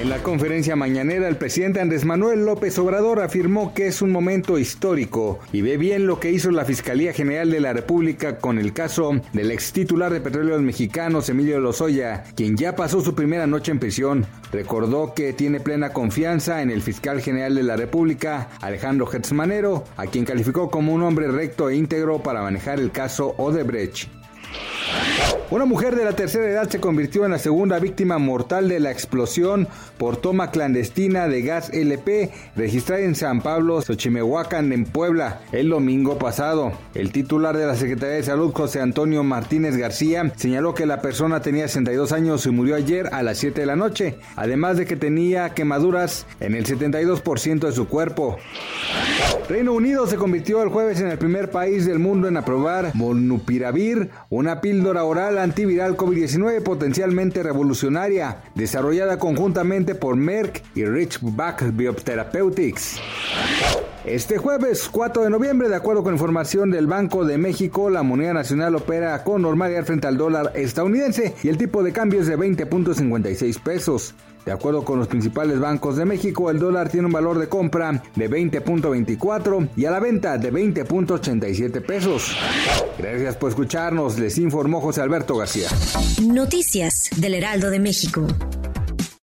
En la conferencia mañanera, el presidente Andrés Manuel López Obrador afirmó que es un momento histórico y ve bien lo que hizo la Fiscalía General de la República con el caso del ex titular de Petróleos Mexicanos, Emilio Lozoya, quien ya pasó su primera noche en prisión. Recordó que tiene plena confianza en el fiscal general de la República, Alejandro Hertzmanero, a quien calificó como un hombre recto e íntegro para manejar el caso Odebrecht. Una mujer de la tercera edad se convirtió en la segunda víctima mortal de la explosión por toma clandestina de gas LP registrada en San Pablo, Xochimehuacán, en Puebla, el domingo pasado. El titular de la Secretaría de Salud, José Antonio Martínez García, señaló que la persona tenía 62 años y murió ayer a las 7 de la noche, además de que tenía quemaduras en el 72% de su cuerpo. Reino Unido se convirtió el jueves en el primer país del mundo en aprobar Molnupiravir, una píldora oral antiviral COVID-19 potencialmente revolucionaria, desarrollada conjuntamente por Merck y Richback Biotherapeutics. Este jueves 4 de noviembre, de acuerdo con información del Banco de México, la moneda nacional opera con normalidad frente al dólar estadounidense y el tipo de cambio es de 20.56 pesos. De acuerdo con los principales bancos de México, el dólar tiene un valor de compra de 20.24 y a la venta de 20.87 pesos. Gracias por escucharnos, les informó José Alberto García. Noticias del Heraldo de México.